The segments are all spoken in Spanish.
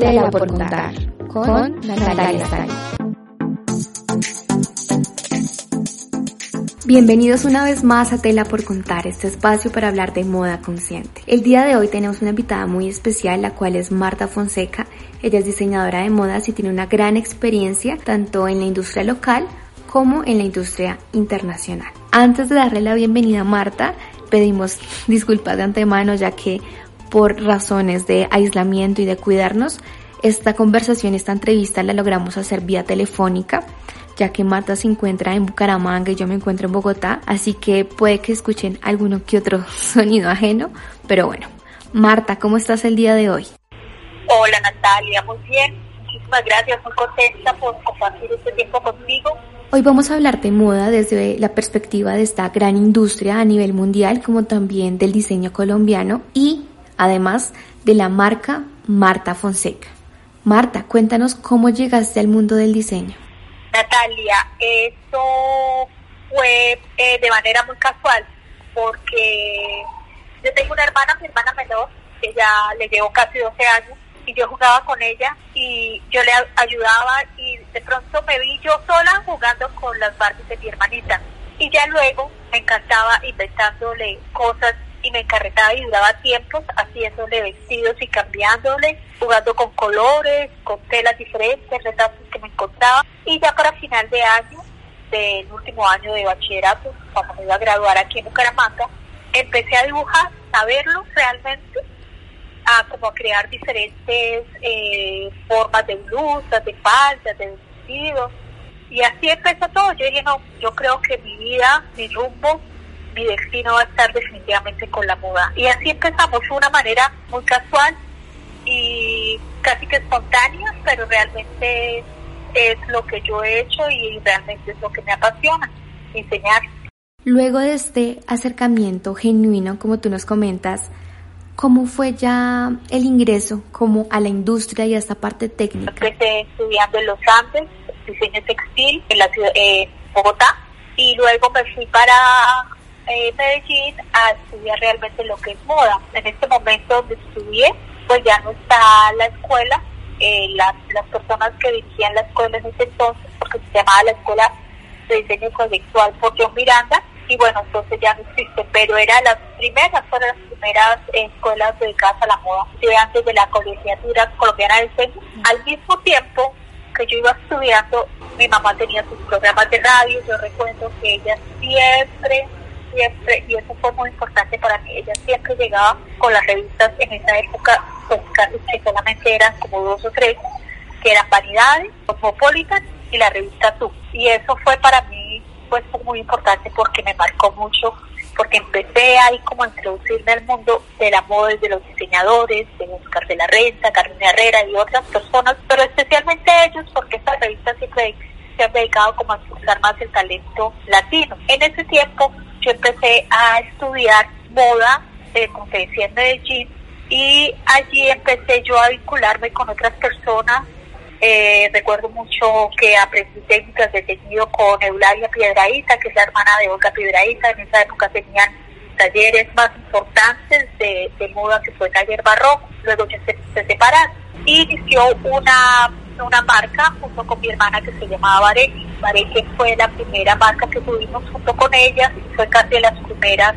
Tela por contar con Natalia. Bienvenidos una vez más a Tela por Contar, este espacio para hablar de moda consciente. El día de hoy tenemos una invitada muy especial, la cual es Marta Fonseca. Ella es diseñadora de modas y tiene una gran experiencia tanto en la industria local como en la industria internacional. Antes de darle la bienvenida a Marta, pedimos disculpas de antemano ya que por razones de aislamiento y de cuidarnos, esta conversación, esta entrevista la logramos hacer vía telefónica, ya que Marta se encuentra en Bucaramanga y yo me encuentro en Bogotá, así que puede que escuchen alguno que otro sonido ajeno, pero bueno. Marta, ¿cómo estás el día de hoy? Hola Natalia, muy bien. Muchísimas gracias, muy contenta por compartir este tiempo contigo. Hoy vamos a hablar de moda desde la perspectiva de esta gran industria a nivel mundial, como también del diseño colombiano y además de la marca Marta Fonseca. Marta, cuéntanos cómo llegaste al mundo del diseño. Natalia, eso fue eh, de manera muy casual, porque yo tengo una hermana, mi hermana menor, que ya le llevo casi 12 años, y yo jugaba con ella y yo le ayudaba y de pronto me vi yo sola jugando con las Barbies de mi hermanita. Y ya luego me encantaba inventándole cosas y me encarretaba y duraba tiempos haciéndole vestidos y cambiándole, jugando con colores, con telas diferentes, retratos que me encontraba. Y ya para final de año, del último año de bachillerato, cuando me iba a graduar aquí en Bucaramanga, empecé a dibujar, a verlo realmente, a como a crear diferentes eh, formas de blusas, de faldas, de vestidos. Y así empezó todo. Yo dije, no, yo creo que mi vida, mi rumbo, mi destino va a estar definitivamente con la moda. Y así empezamos de una manera muy casual y casi que espontánea, pero realmente es lo que yo he hecho y realmente es lo que me apasiona, enseñar. Luego de este acercamiento genuino, como tú nos comentas, ¿cómo fue ya el ingreso como a la industria y a esta parte técnica? Empecé estudiando en Los Andes, diseño textil en la ciudad, eh, Bogotá, y luego me fui para eh, Medellín a estudiar realmente lo que es moda. En este momento donde estudié, pues ya no está la escuela, eh, las, las personas que dirigían la escuela en ese entonces, porque se llamaba la Escuela de Diseño Conceptual por John Miranda, y bueno, entonces ya no existe, pero era las primeras, fueron las primeras escuelas dedicadas a la moda, antes de la colegiatura colombiana de diseño. Al mismo tiempo que yo iba estudiando, mi mamá tenía sus programas de radio, yo recuerdo que ella siempre siempre, y eso fue muy importante para mí, ella siempre llegaba con las revistas en esa época, pues que solamente eran como dos o tres, que eran Vanidades, Cosmopolitan y la revista Tú. Y eso fue para mí pues muy importante porque me marcó mucho, porque empecé ahí como a introducirme al mundo de la moda de los diseñadores, de Oscar de la Renta, Carmen Herrera y otras personas, pero especialmente ellos porque estas revistas siempre se han dedicado como a expulsar más el talento latino. En ese tiempo yo empecé a estudiar moda, eh, como te decía, en Medellín, y allí empecé yo a vincularme con otras personas. Eh, recuerdo mucho que aprendí técnicas de tejido con Eulalia Piedraíta, que es la hermana de Olga Piedraíta. En esa época tenían talleres más importantes de, moda que fue taller barroco. Luego ya se, se separaron. Y inició una, una marca junto con mi hermana que se llamaba Vareque que fue la primera marca que tuvimos junto con ella, fue casi de las primeras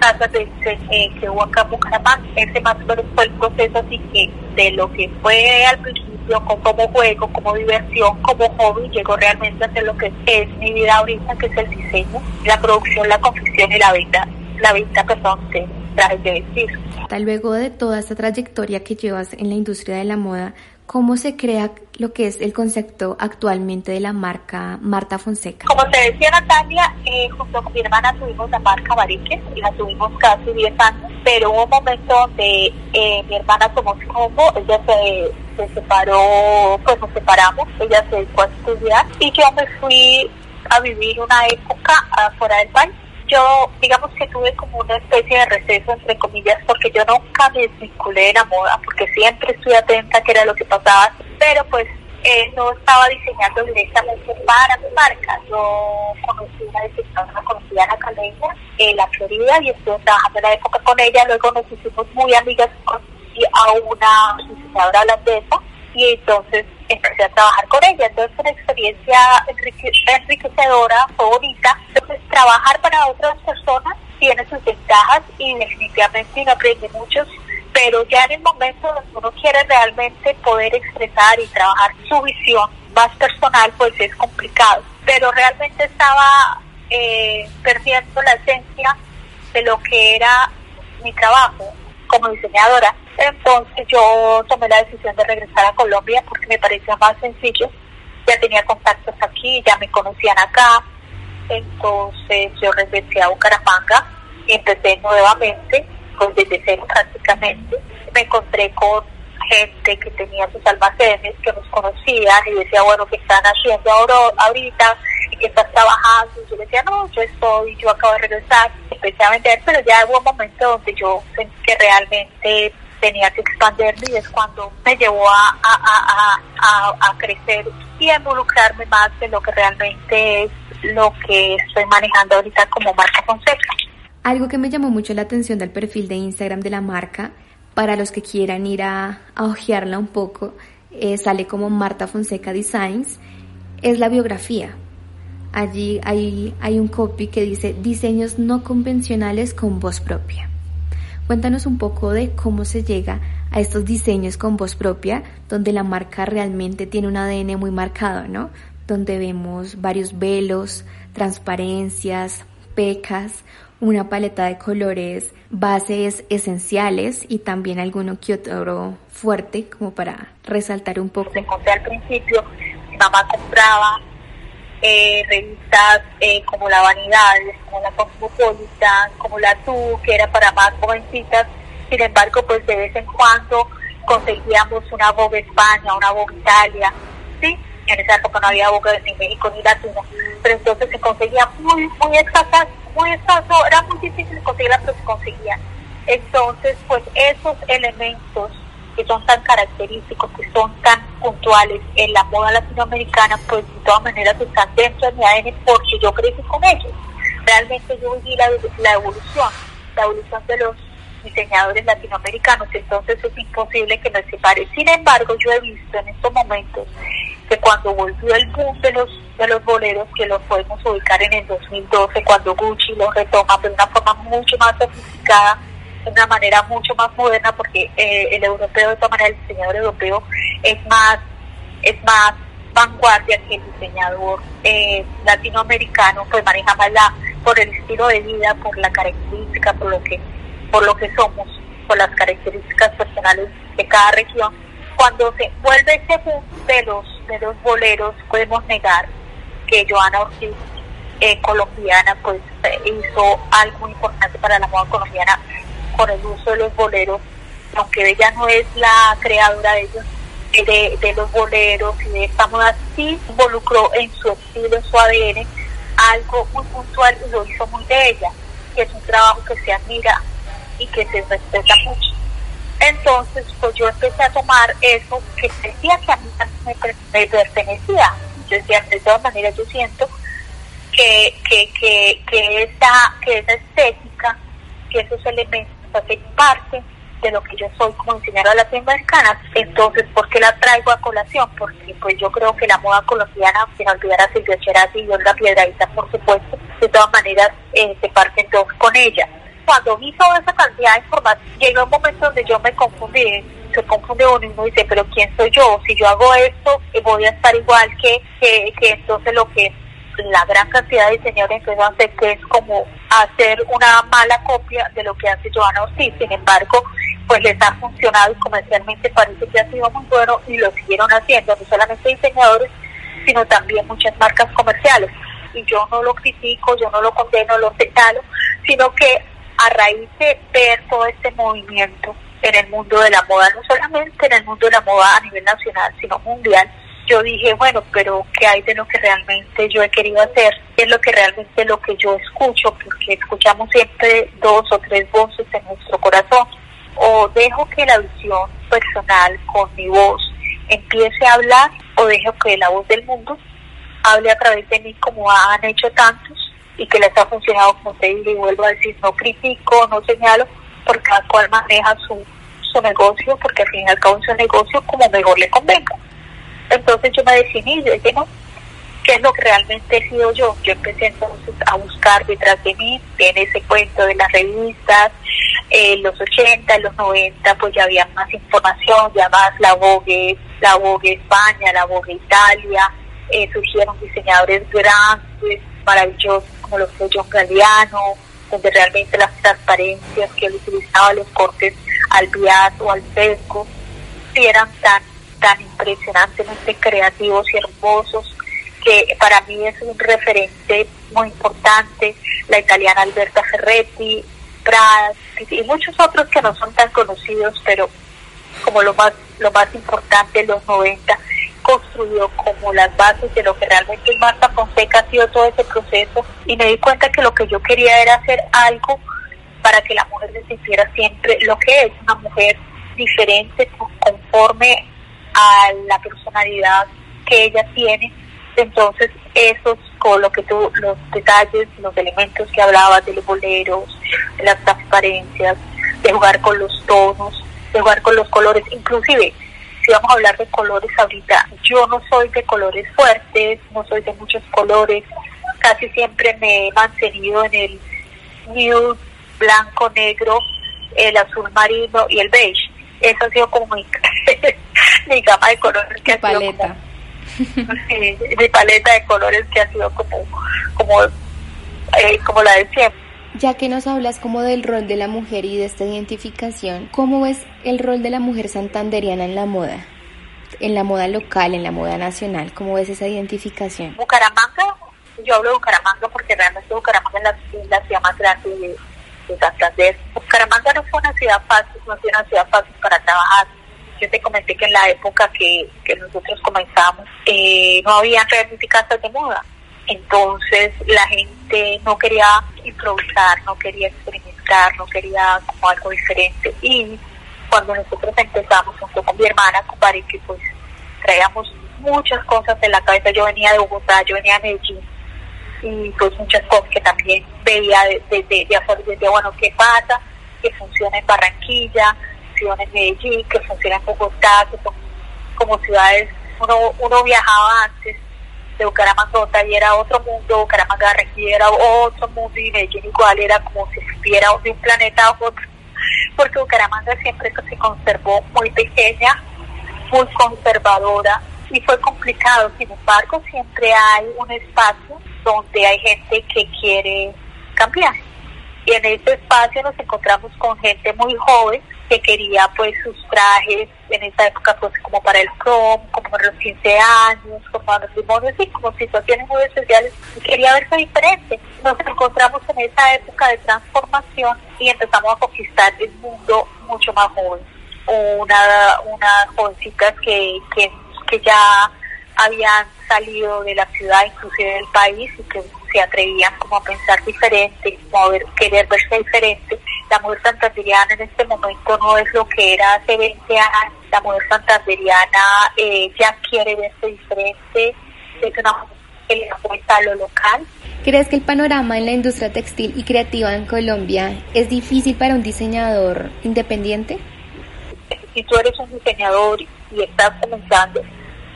casas de eh, que hubo acá en Bucaramanga. Ese más o menos fue el proceso así que de lo que fue al principio como juego, como diversión, como hobby, llegó realmente a ser lo que es mi vida ahorita, que es el diseño, la producción, la confección y la venta, la venta, perdón, de trajes de vestir. Luego de toda esta trayectoria que llevas en la industria de la moda, ¿Cómo se crea lo que es el concepto actualmente de la marca Marta Fonseca? Como te decía Natalia, eh, junto con mi hermana tuvimos la marca Barique y la tuvimos casi 10 años, pero hubo un momento donde eh, mi hermana tomó su rumbo, ella se, se separó, pues nos separamos, ella se dedicó a estudiar y yo me fui a vivir una época afuera del país yo, digamos que tuve como una especie de receso, entre comillas, porque yo nunca me desvinculé de la moda, porque siempre estuve atenta a qué era lo que pasaba, pero pues eh, no estaba diseñando directamente para mi marca. Yo conocí una diseñadora conocida en la Caleña, en la Florida, y estuve trabajando en la época con ella, luego nos hicimos muy amigas, y a una diseñadora holandesa, y entonces empecé a trabajar con ella. Entonces fue una experiencia enriquecedora, favorita. Entonces trabajar para otras personas tiene sus ventajas y definitivamente aprende mucho, pero ya en el momento donde uno quiere realmente poder expresar y trabajar su visión más personal, pues es complicado. Pero realmente estaba eh, perdiendo la esencia de lo que era mi trabajo como diseñadora. Entonces yo tomé la decisión de regresar a Colombia porque me parecía más sencillo. Ya tenía contactos aquí, ya me conocían acá. Entonces yo regresé a Bucaramanga y empecé nuevamente, pues desde cero prácticamente. Me encontré con gente que tenía sus almacenes, que nos conocían y decía, bueno, ¿qué están haciendo ahora, ahorita? ¿Y qué estás trabajando? Yo decía, no, yo estoy, yo acabo de regresar. Empecé a vender, pero ya hubo un momento donde yo sentí que realmente tenía que expandirme y es cuando me llevó a, a, a, a, crecer y a involucrarme más en lo que realmente es lo que estoy manejando ahorita como marca Fonseca. Algo que me llamó mucho la atención del perfil de Instagram de la marca, para los que quieran ir a, a ojearla un poco, eh, sale como Marta Fonseca Designs, es la biografía. Allí hay, hay un copy que dice diseños no convencionales con voz propia. Cuéntanos un poco de cómo se llega a estos diseños con voz propia, donde la marca realmente tiene un ADN muy marcado, ¿no? Donde vemos varios velos, transparencias, pecas, una paleta de colores, bases esenciales y también alguno que otro fuerte como para resaltar un poco. Me conté al principio, mi mamá compraba eh, revistas eh, como La Vanidad, como La Cosmopolitan, como La Tú, que era para más jovencitas. Sin embargo, pues de vez en cuando conseguíamos una Vogue España, una Vogue Italia, ¿sí? En esa época no había Vogue ni México ni Latino, pero entonces se conseguía muy, muy escasas, muy escaso, era muy difícil conseguirla, pero se conseguía. Entonces, pues esos elementos que son tan característicos, que son tan puntuales en la moda latinoamericana, pues de todas maneras están dentro de mi ADN porque yo crecí con ellos. Realmente yo viví la, evolución, la evolución de los diseñadores latinoamericanos, entonces es imposible que me separe. Sin embargo, yo he visto en estos momentos que cuando volvió el boom de los de los boleros, que los podemos ubicar en el 2012, cuando Gucci los retoma de una forma mucho más sofisticada, de una manera mucho más moderna porque eh, el europeo de todas maneras el diseñador europeo es más es más vanguardia que el diseñador eh, latinoamericano pues maneja más la por el estilo de vida por la característica por lo que por lo que somos por las características personales de cada región. Cuando se vuelve ese boom de los de los boleros podemos negar que Joana Ortiz eh, colombiana pues hizo algo importante para la moda colombiana con el uso de los boleros, aunque ella no es la creadora de ellos, de, los boleros y de esta moda, sí involucró en su estilo, en su ADN, algo muy puntual y lo hizo muy de ella, que es un trabajo que se admira y que se respeta mucho. Entonces, pues yo empecé a tomar eso que sentía que a mí me, me pertenecía. Yo decía, de todas maneras, yo siento que, que, que, que, esa, que esa estética, que esos elementos hace parte de lo que yo soy como diseñadora latinoamericana. Entonces, ¿por qué la traigo a colación? Porque pues yo creo que la moda colombiana, sin olvidar a Silvia Cherasi y Olga Piedradita, por supuesto, de todas maneras eh, se parten dos con ella. Cuando vi toda esa cantidad de información, llegó un momento donde yo me confundí, se confunde uno y uno dice, pero ¿quién soy yo? Si yo hago esto, eh, voy a estar igual que, que, que entonces lo que la gran cantidad de diseñadores empezó a hacer que es como hacer una mala copia de lo que hace Joana Ortiz. Sin embargo, pues les ha funcionado y comercialmente parece que ha sido muy bueno y lo siguieron haciendo, no solamente diseñadores, sino también muchas marcas comerciales. Y yo no lo critico, yo no lo condeno, lo señalo, sino que a raíz de ver todo este movimiento en el mundo de la moda, no solamente en el mundo de la moda a nivel nacional, sino mundial, yo dije, bueno, pero ¿qué hay de lo que realmente yo he querido hacer? ¿Qué es lo que realmente lo que yo escucho? Porque escuchamos siempre dos o tres voces en nuestro corazón. O dejo que la visión personal con mi voz empiece a hablar o dejo que la voz del mundo hable a través de mí como han hecho tantos y que les ha funcionado como te digo y vuelvo a decir, no critico, no señalo, porque cada cual maneja su, su negocio, porque al fin y al cabo es un negocio como mejor le convenga. Entonces yo me definí, yo dije, no, ¿qué es lo que realmente he sido yo? Yo empecé entonces a buscar detrás de mí, en ese cuento de las revistas, en los 80, en los 90, pues ya había más información, ya más la Vogue, la Vogue España, la Vogue Italia, eh, surgieron diseñadores grandes, maravillosos, como los fue John Galliano, donde realmente las transparencias que él utilizaba, los cortes al viato al fresco, eran tan, tan impresionantemente creativos y hermosos que para mí es un referente muy importante, la italiana Alberta Ferretti, Prada y muchos otros que no son tan conocidos, pero como lo más, lo más importante los 90, construyó como las bases de lo que realmente Marta Fonseca, ha sido todo ese proceso y me di cuenta que lo que yo quería era hacer algo para que la mujer se sintiera siempre lo que es, una mujer diferente, conforme a la personalidad que ella tiene. Entonces, esos, con lo que tú, los detalles, los elementos que hablabas de los boleros, de las transparencias, de jugar con los tonos, de jugar con los colores, inclusive si vamos a hablar de colores ahorita, yo no soy de colores fuertes, no soy de muchos colores, casi siempre me he mantenido en el nude, blanco, negro, el azul marino y el beige. Eso ha sido como mi, gama de colores que ha paleta. sido como, mi paleta de colores que ha sido como como eh, como la de siempre ya que nos hablas como del rol de la mujer y de esta identificación, ¿cómo ves el rol de la mujer santanderiana en la moda? En la moda local, en la moda nacional, ¿cómo ves esa identificación? Bucaramanga, yo hablo de Bucaramanga porque realmente Bucaramanga es la, ciudad más grande de. Bucaramanga no fue una ciudad fácil, no fue una ciudad fácil para trabajar. Yo te comenté que en la época que, nosotros comenzamos eh, no había realmente casas de moda entonces la gente no quería improvisar, no quería experimentar, no quería como algo diferente. Y cuando nosotros empezamos junto con mi hermana, con Bari, que pues traíamos muchas cosas en la cabeza. Yo venía de Bogotá, yo venía de Medellín y pues muchas cosas que también veía desde de, de, afuera, decía, bueno, ¿qué pasa? Que funciona en Barranquilla, funciona en Medellín, que funciona en Bogotá, que son como ciudades, uno, uno viajaba antes de Bucaramanga y era otro mundo, Bucaramanga era otro mundo y Medellín igual era como si estuviera de un planeta a otro, porque Bucaramanga siempre se conservó muy pequeña, muy conservadora y fue complicado, sin embargo siempre hay un espacio donde hay gente que quiere cambiar y en ese espacio nos encontramos con gente muy joven que quería pues sus trajes en esa época pues como para el prom, como para los 15 años, como para los matrimonios y como situaciones muy especiales y quería verse diferente. Nos encontramos en esa época de transformación y empezamos a conquistar el mundo mucho más joven. Una, unas jovencitas que, que, que ya habían salido de la ciudad, inclusive del país, y que se atrevían como a pensar diferente, como a ver, querer verse diferente la mujer santanderiana en este momento no es lo que era hace 20 años. La mujer santanderiana eh, ya quiere verse diferente, es una mujer que le apuesta a lo local. ¿Crees que el panorama en la industria textil y creativa en Colombia es difícil para un diseñador independiente? Si tú eres un diseñador y estás comenzando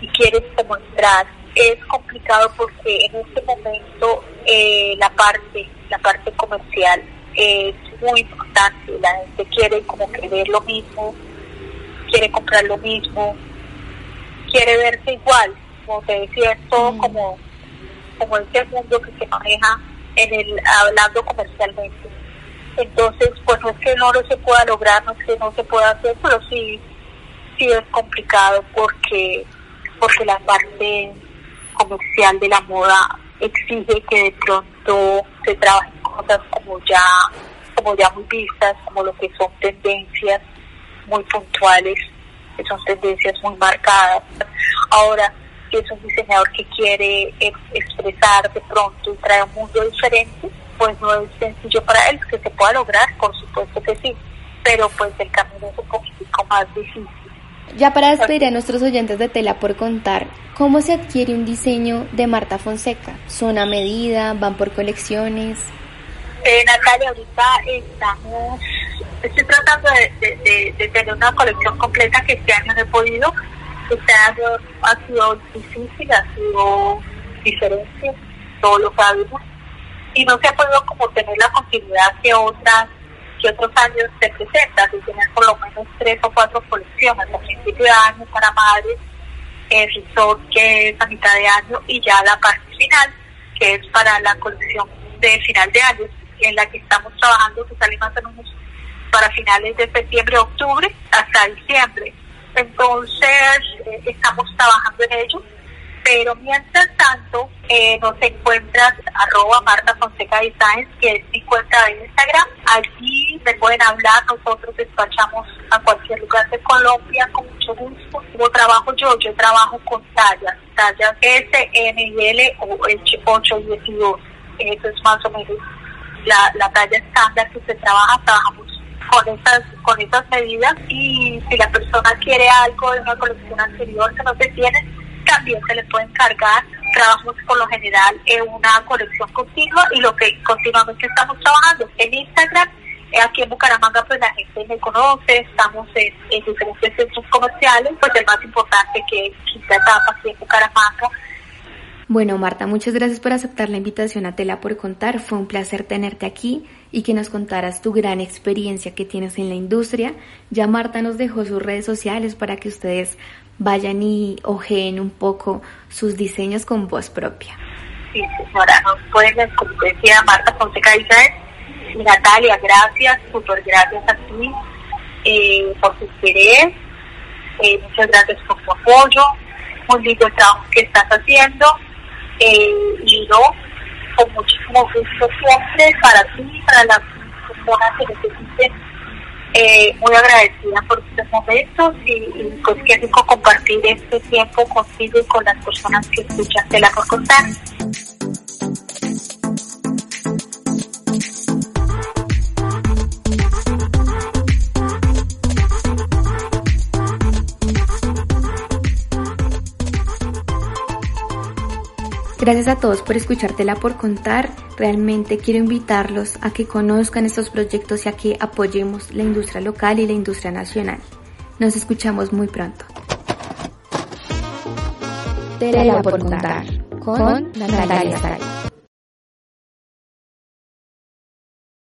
y quieres demostrar, es complicado porque en este momento eh, la parte, la parte comercial es muy importante. La gente quiere como que ver lo mismo, quiere comprar lo mismo, quiere verse igual. Como te decía, es todo mm. como, como este mundo que se maneja en el hablando comercialmente. Entonces, pues no es que no lo se pueda lograr, no es que no se pueda hacer, pero sí, sí es complicado porque, porque la parte comercial de la moda exige que de pronto se trabaje cosas como ya, como ya muy vistas, como lo que son tendencias muy puntuales, que son tendencias muy marcadas. Ahora, si es un diseñador que quiere expresar de pronto y traer un mundo diferente, pues no es sencillo para él que se pueda lograr, por supuesto que sí, pero pues el camino es un poquitico más difícil. Ya para despedir a nuestros oyentes de Tela por contar, ¿cómo se adquiere un diseño de Marta Fonseca? ¿Son a medida? ¿Van por colecciones? Eh, Natalia, ahorita estamos, estoy tratando de, tener una colección completa que este año no he podido. Este año ha sido difícil, ha sido diferente, todos lo sabemos, y no se ha podido como tener la continuidad que otras que otros años se presenta, de tener por lo menos tres o cuatro colecciones, a principio de año para madres, el resort que es a mitad de año y ya la parte final, que es para la colección de final de año, en la que estamos trabajando, que sale más o menos para finales de septiembre, octubre, hasta diciembre. Entonces, eh, estamos trabajando en ello pero mientras tanto eh, nos encuentras arroba Marta Fonseca Designs, que es mi cuenta de Instagram. Allí me pueden hablar, nosotros despachamos a cualquier lugar de Colombia con mucho gusto. Como trabajo yo, yo trabajo con tallas, tallas S, M y L o 8 y 12. Eso es más o menos la, la talla estándar que se trabaja, trabajamos con esas, con esas medidas y si la persona quiere algo de una colección anterior que no se tiene, también se le puede encargar. Trabajamos por lo general en una colección continua y lo que continuamente estamos trabajando en Instagram. Eh, aquí en Bucaramanga pues la gente me conoce, estamos en, diferentes centros comerciales, pues el más importante que es Quinta Etapa aquí en Bucaramanga. Bueno, Marta, muchas gracias por aceptar la invitación a Tela por Contar. Fue un placer tenerte aquí y que nos contaras tu gran experiencia que tienes en la industria. Ya Marta nos dejó sus redes sociales para que ustedes vayan y ojeen un poco sus diseños con voz propia. Sí, señora, nos pueden, como decía Marta Fonseca y Natalia, gracias, súper gracias a ti eh, por tu interés, eh, muchas gracias por tu apoyo, muy lindo trabajo que estás haciendo, eh, y yo, con muchísimo gusto siempre para ti, para las personas que necesiten eh, muy agradecida por estos momentos y, y pues qué rico compartir este tiempo contigo y con las personas que escuchan de la por contar. Gracias a todos por escuchártela por contar. Realmente quiero invitarlos a que conozcan estos proyectos y a que apoyemos la industria local y la industria nacional. Nos escuchamos muy pronto. Tela por contar con Natalia